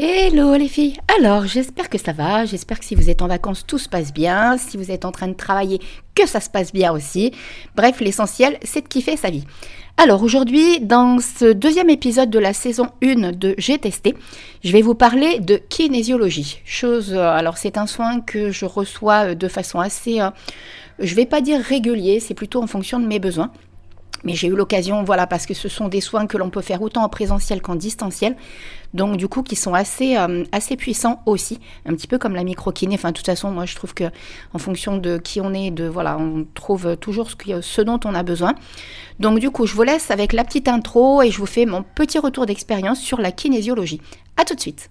Hello les filles Alors j'espère que ça va, j'espère que si vous êtes en vacances tout se passe bien, si vous êtes en train de travailler que ça se passe bien aussi. Bref, l'essentiel c'est de kiffer sa vie. Alors aujourd'hui, dans ce deuxième épisode de la saison 1 de J'ai testé, je vais vous parler de kinésiologie. Chose, euh, alors c'est un soin que je reçois euh, de façon assez, euh, je vais pas dire régulier, c'est plutôt en fonction de mes besoins. Mais j'ai eu l'occasion, voilà, parce que ce sont des soins que l'on peut faire autant en présentiel qu'en distanciel, donc du coup qui sont assez, euh, assez puissants aussi, un petit peu comme la microkiné. Enfin, de toute façon, moi je trouve que en fonction de qui on est, de voilà, on trouve toujours ce, ce dont on a besoin. Donc du coup, je vous laisse avec la petite intro et je vous fais mon petit retour d'expérience sur la kinésiologie. À tout de suite.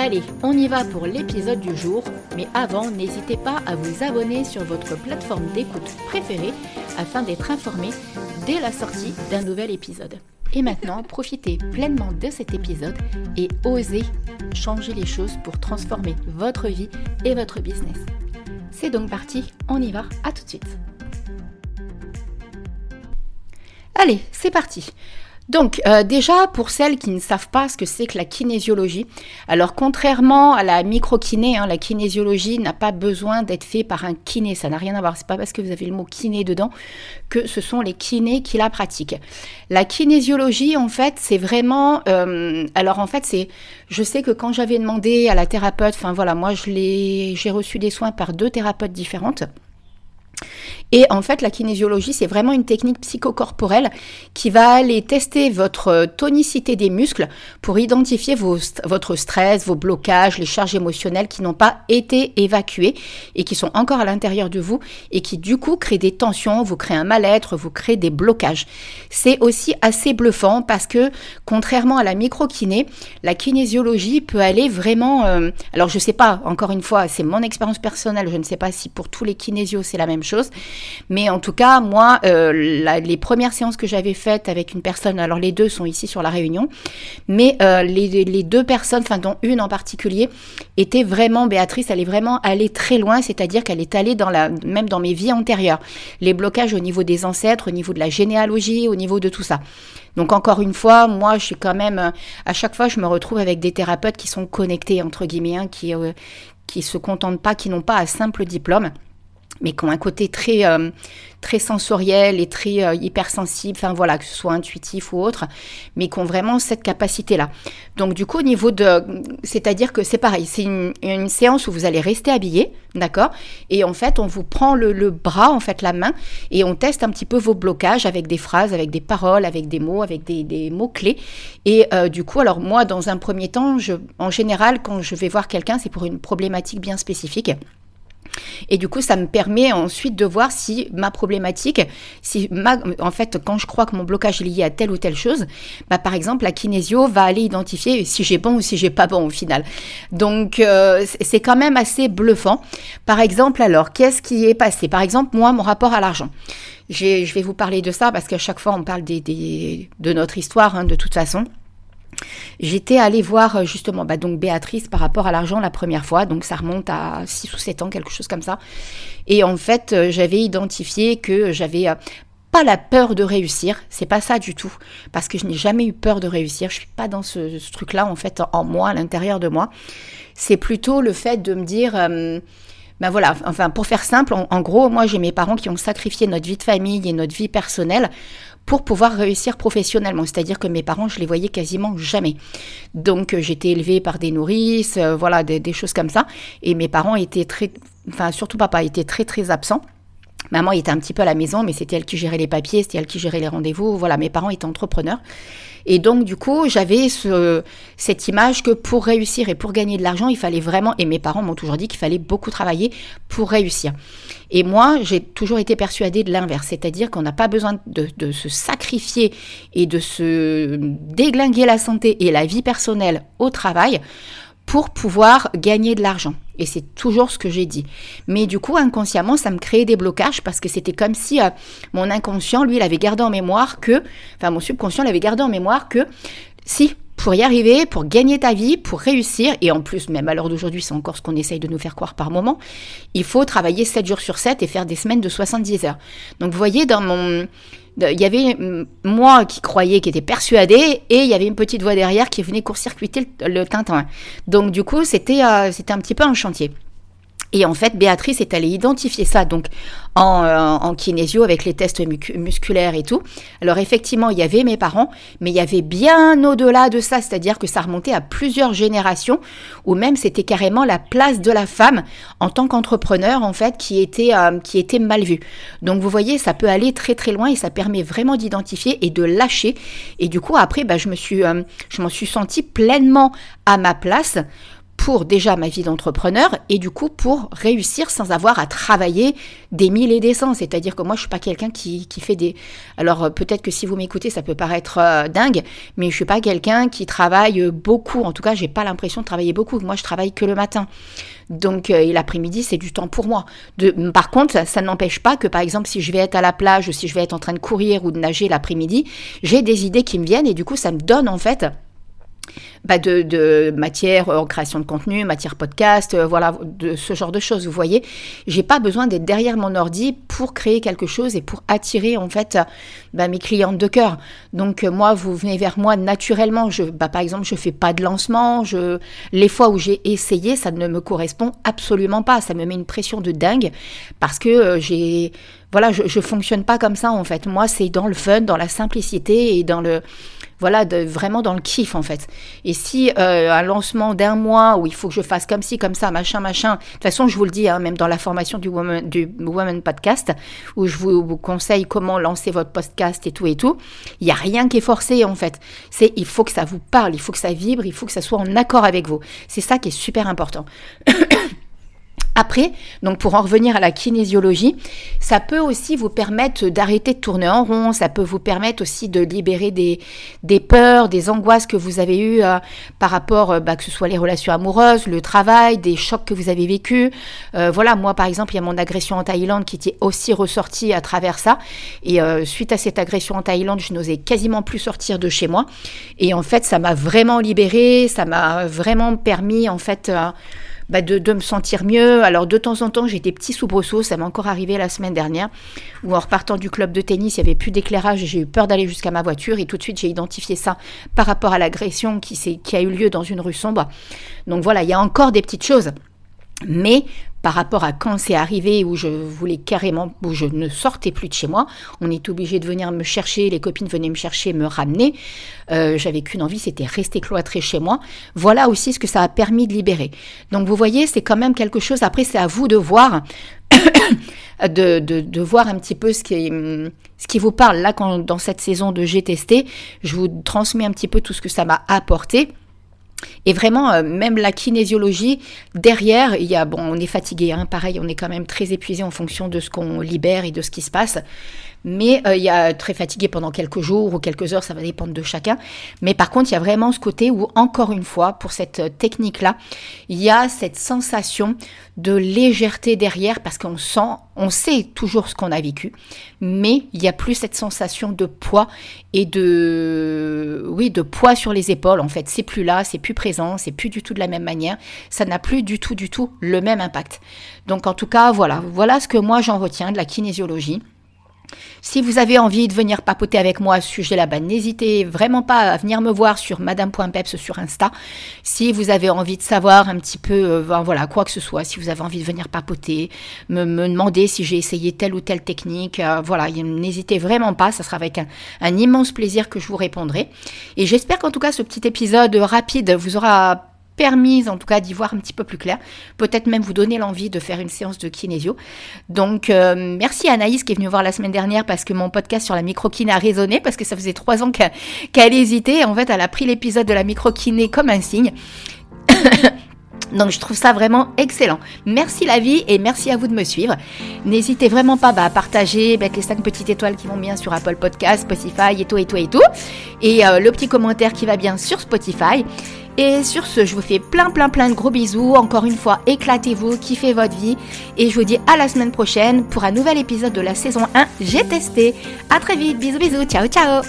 Allez, on y va pour l'épisode du jour, mais avant, n'hésitez pas à vous abonner sur votre plateforme d'écoute préférée afin d'être informé dès la sortie d'un nouvel épisode. Et maintenant, profitez pleinement de cet épisode et osez changer les choses pour transformer votre vie et votre business. C'est donc parti, on y va, à tout de suite. Allez, c'est parti. Donc euh, déjà pour celles qui ne savent pas ce que c'est que la kinésiologie, alors contrairement à la microkiné, hein, la kinésiologie n'a pas besoin d'être fait par un kiné, ça n'a rien à voir. C'est pas parce que vous avez le mot kiné dedans que ce sont les kinés qui la pratiquent. La kinésiologie en fait c'est vraiment, euh, alors en fait c'est, je sais que quand j'avais demandé à la thérapeute, enfin voilà moi je l'ai, j'ai reçu des soins par deux thérapeutes différentes. Et en fait, la kinésiologie, c'est vraiment une technique psychocorporelle qui va aller tester votre tonicité des muscles pour identifier votre stress, vos blocages, les charges émotionnelles qui n'ont pas été évacuées et qui sont encore à l'intérieur de vous et qui du coup créent des tensions, vous créent un mal-être, vous créent des blocages. C'est aussi assez bluffant parce que contrairement à la microkiné, la kinésiologie peut aller vraiment... Euh, alors je sais pas, encore une fois, c'est mon expérience personnelle, je ne sais pas si pour tous les kinésios c'est la même chose, mais en tout cas, moi, euh, les premières séances que j'avais faites avec une personne, alors les deux sont ici sur la Réunion, mais euh, les, deux personnes, enfin dont une en particulier, était vraiment, Béatrice, elle est vraiment allée très loin, c'est-à-dire qu'elle est allée dans la, même dans mes vies antérieures. Les blocages au niveau des ancêtres, au niveau de la généalogie, au niveau de tout ça. Donc encore une fois, moi, je suis quand même, à chaque fois, je me retrouve avec des thérapeutes qui sont connectés entre guillemets, hein, qui euh, qui se contentent pas, qui n'ont pas un simple diplôme mais qui ont un côté très, euh, très sensoriel et très euh, hypersensible, enfin voilà, que ce soit intuitif ou autre, mais qui ont vraiment cette capacité-là. Donc du coup, au niveau de... C'est-à-dire que c'est pareil, c'est une, séance où vous allez rester habillé, d'accord Et en fait, on vous prend le, bras, en fait, la main, et on teste un petit peu vos blocages avec des phrases, avec des paroles, avec des mots, avec des, mots-clés. Et euh, du coup, alors moi, dans un premier temps, en général, quand je vais voir quelqu'un, c'est pour une problématique bien spécifique. Et du coup, ça me permet ensuite de voir si ma problématique, si en fait, quand je crois que mon blocage est lié à telle ou telle chose, bah, par exemple, la kinésio va aller identifier si j'ai bon ou si j'ai pas bon au final. Donc, euh, c'est quand même assez bluffant. Par exemple, alors, qu'est-ce qui est passé? Par exemple, moi, mon rapport à l'argent. Je vais vous parler de ça parce qu'à chaque fois, on parle de notre histoire, hein, de toute façon. J'étais allée voir euh, justement bah, donc Béatrice par rapport à l'argent la première fois, donc ça remonte à 6 ou 7 ans, quelque chose comme ça. Et en fait, euh, j'avais identifié que j'avais euh, pas la peur de réussir, c'est pas ça du tout, parce que je n'ai jamais eu peur de réussir, je suis pas dans ce, truc-là en fait en moi, à l'intérieur de moi. C'est plutôt le fait de me dire, ben voilà, enfin pour faire simple, en gros, moi j'ai mes parents qui ont sacrifié notre vie de famille et notre vie personnelle pour pouvoir réussir professionnellement. C'est-à-dire que mes parents, je les voyais quasiment jamais. Donc euh, j'étais élevée par des nourrices, euh, voilà, des, choses comme ça. Et mes parents étaient très, enfin surtout papa était très très absent. Maman était un petit peu à la maison, mais c'était elle qui gérait les papiers, c'était elle qui gérait les rendez-vous. Voilà, mes parents étaient entrepreneurs. Et donc, du coup, j'avais ce, cette image que pour réussir et pour gagner de l'argent, il fallait vraiment, et mes parents m'ont toujours dit qu'il fallait beaucoup travailler pour réussir. Et moi, j'ai toujours été persuadée de l'inverse, c'est-à-dire qu'on n'a pas besoin de, de, se sacrifier et de se déglinguer la santé et la vie personnelle au travail pour pouvoir gagner de l'argent. Et c'est toujours ce que j'ai dit. Mais du coup, inconsciemment, ça me créait des blocages parce que c'était comme si euh, mon inconscient, lui, il avait gardé en mémoire que, enfin, mon subconscient l'avait gardé en mémoire que si, pour y arriver, pour gagner ta vie, pour réussir, et en plus, même à l'heure d'aujourd'hui, c'est encore ce qu'on essaye de nous faire croire par moment, il faut travailler 7 jours sur 7 et faire des semaines de 70 heures. Donc, vous voyez, dans mon il y avait moi qui croyais, qui était persuadée, et il y avait une petite voix derrière qui venait court-circuiter le, le, Tintin. Donc du coup, c'était euh, c'était un petit peu un chantier. Et en fait, Béatrice est allée identifier ça donc en, euh, en kinésio avec les tests musculaires et tout. Alors effectivement, il y avait mes parents, mais il y avait bien au-delà de ça, c'est-à-dire que ça remontait à plusieurs générations, ou même c'était carrément la place de la femme en tant qu'entrepreneur en fait qui était euh, qui était mal vue. Donc vous voyez, ça peut aller très très loin et ça permet vraiment d'identifier et de lâcher. Et du coup après, bah, je me suis euh, je m'en suis sentie pleinement à ma place pour déjà ma vie d'entrepreneur et du coup pour réussir sans avoir à travailler des mille et des cents. C'est-à-dire que moi je suis pas quelqu'un qui, qui, fait des... Alors euh, peut-être que si vous m'écoutez ça peut paraître euh, dingue, mais je suis pas quelqu'un qui travaille beaucoup. En tout cas j'ai pas l'impression de travailler beaucoup. Moi je travaille que le matin. Donc euh, et l'après-midi c'est du temps pour moi. De, par contre ça, ça n'empêche pas que par exemple si je vais être à la plage ou si je vais être en train de courir ou de nager l'après-midi, j'ai des idées qui me viennent et du coup ça me donne en fait bah de, matière en création de contenu, matière podcast, euh, voilà, de ce genre de choses. Vous voyez, j'ai pas besoin d'être derrière mon ordi pour créer quelque chose et pour attirer en fait bah, mes clientes de cœur. Donc euh, moi, vous venez vers moi naturellement. Je, bah, par exemple, je fais pas de lancement. Je, les fois où j'ai essayé, ça ne me correspond absolument pas. Ça me met une pression de dingue parce que euh, j'ai, voilà, je, je fonctionne pas comme ça en fait. Moi, c'est dans le fun, dans la simplicité et dans le voilà, de, vraiment dans le kiff en fait. Et si euh, un lancement d'un mois où il faut que je fasse comme ci, comme ça, machin, machin, de toute façon, je vous le dis, hein, même dans la formation du Woman, du Woman Podcast, où je vous, conseille comment lancer votre podcast et tout et tout, il n'y a rien qui est forcé en fait. C'est il faut que ça vous parle, il faut que ça vibre, il faut que ça soit en accord avec vous. C'est ça qui est super important. Après, donc pour en revenir à la kinésiologie, ça peut aussi vous permettre d'arrêter de tourner en rond, ça peut vous permettre aussi de libérer des, peurs, des angoisses que vous avez eues euh, par rapport, euh, bah, que ce soit les relations amoureuses, le travail, des chocs que vous avez vécus. Euh, voilà, moi par exemple, il y a mon agression en Thaïlande qui était aussi ressortie à travers ça. Et suite à cette agression en Thaïlande, je n'osais quasiment plus sortir de chez moi. Et en fait, ça m'a vraiment libérée, ça m'a vraiment permis en fait bah, de, me sentir mieux. Alors de temps en temps, j'ai des petits soubresauts, ça m'est encore arrivé la semaine dernière, où en repartant du club de tennis, il n'y avait plus d'éclairage et j'ai eu peur d'aller jusqu'à ma voiture et tout de suite j'ai identifié ça par rapport à l'agression qui, qui a eu lieu dans une rue sombre. Donc voilà, il y a encore des petites choses. Mais par rapport à quand c'est arrivé où je voulais carrément, où je ne sortais plus de chez moi, on est obligé de venir me chercher, les copines venaient me chercher, me ramener. Euh, J'avais qu'une envie, c'était rester cloîtré chez moi. Voilà aussi ce que ça a permis de libérer. Donc vous voyez, c'est quand même quelque chose. Après, c'est à vous de voir. de, voir un petit peu ce qui, ce qui vous parle. Là, quand, dans cette saison de J'ai testé, je vous transmets un petit peu tout ce que ça m'a apporté. Et vraiment, euh, même la kinésiologie, derrière, il y a, bon, on est fatigué, hein, pareil, on est quand même très épuisé en fonction de ce qu'on libère et de ce qui se passe mais euh, il y a très fatigué pendant quelques jours ou quelques heures, ça va dépendre de chacun. Mais par contre, il y a vraiment ce côté où, encore une fois, pour cette euh, technique-là, il y a cette sensation de légèreté derrière parce qu'on sent, on sait toujours ce qu'on a vécu, mais il n'y a plus cette sensation de poids et de, oui, de poids sur les épaules. En fait, c'est plus là, c'est plus présent, c'est plus du tout de la même manière. Ça n'a plus du tout, du tout le même impact. Donc, en tout cas, voilà, voilà ce que moi j'en retiens de la kinésiologie. Si vous avez envie de venir papoter avec moi à ce sujet là-bas, n'hésitez vraiment pas à venir me voir sur madame.peps sur Insta. Si vous avez envie de savoir un petit peu, euh, voilà, quoi que ce soit, si vous avez envie de venir papoter, me, demander si j'ai essayé telle ou telle technique, euh, voilà, n'hésitez vraiment pas, ça sera avec un, immense plaisir que je vous répondrai. Et j'espère qu'en tout cas ce petit épisode rapide vous aura permis, en tout cas, d'y voir un petit peu plus clair. Peut-être même vous donner l'envie de faire une séance de kinésio. Donc, euh, merci à Anaïs qui est venue voir la semaine dernière parce que mon podcast sur la microkiné a résonné parce que ça faisait trois ans qu'elle hésitait. En fait, elle a pris l'épisode de la microkiné comme un signe. Donc je trouve ça vraiment excellent. Merci la vie et merci à vous de me suivre. N'hésitez vraiment pas bah, à partager avec les 5 petites étoiles qui vont bien sur Apple Podcast, Spotify et tout et tout et tout. Et euh, le petit commentaire qui va bien sur Spotify. Et sur ce, je vous fais plein plein plein de gros bisous. Encore une fois, éclatez-vous, kiffez votre vie. Et je vous dis à la semaine prochaine pour un nouvel épisode de la saison 1. J'ai testé. À très vite. Bisous bisous. Ciao ciao.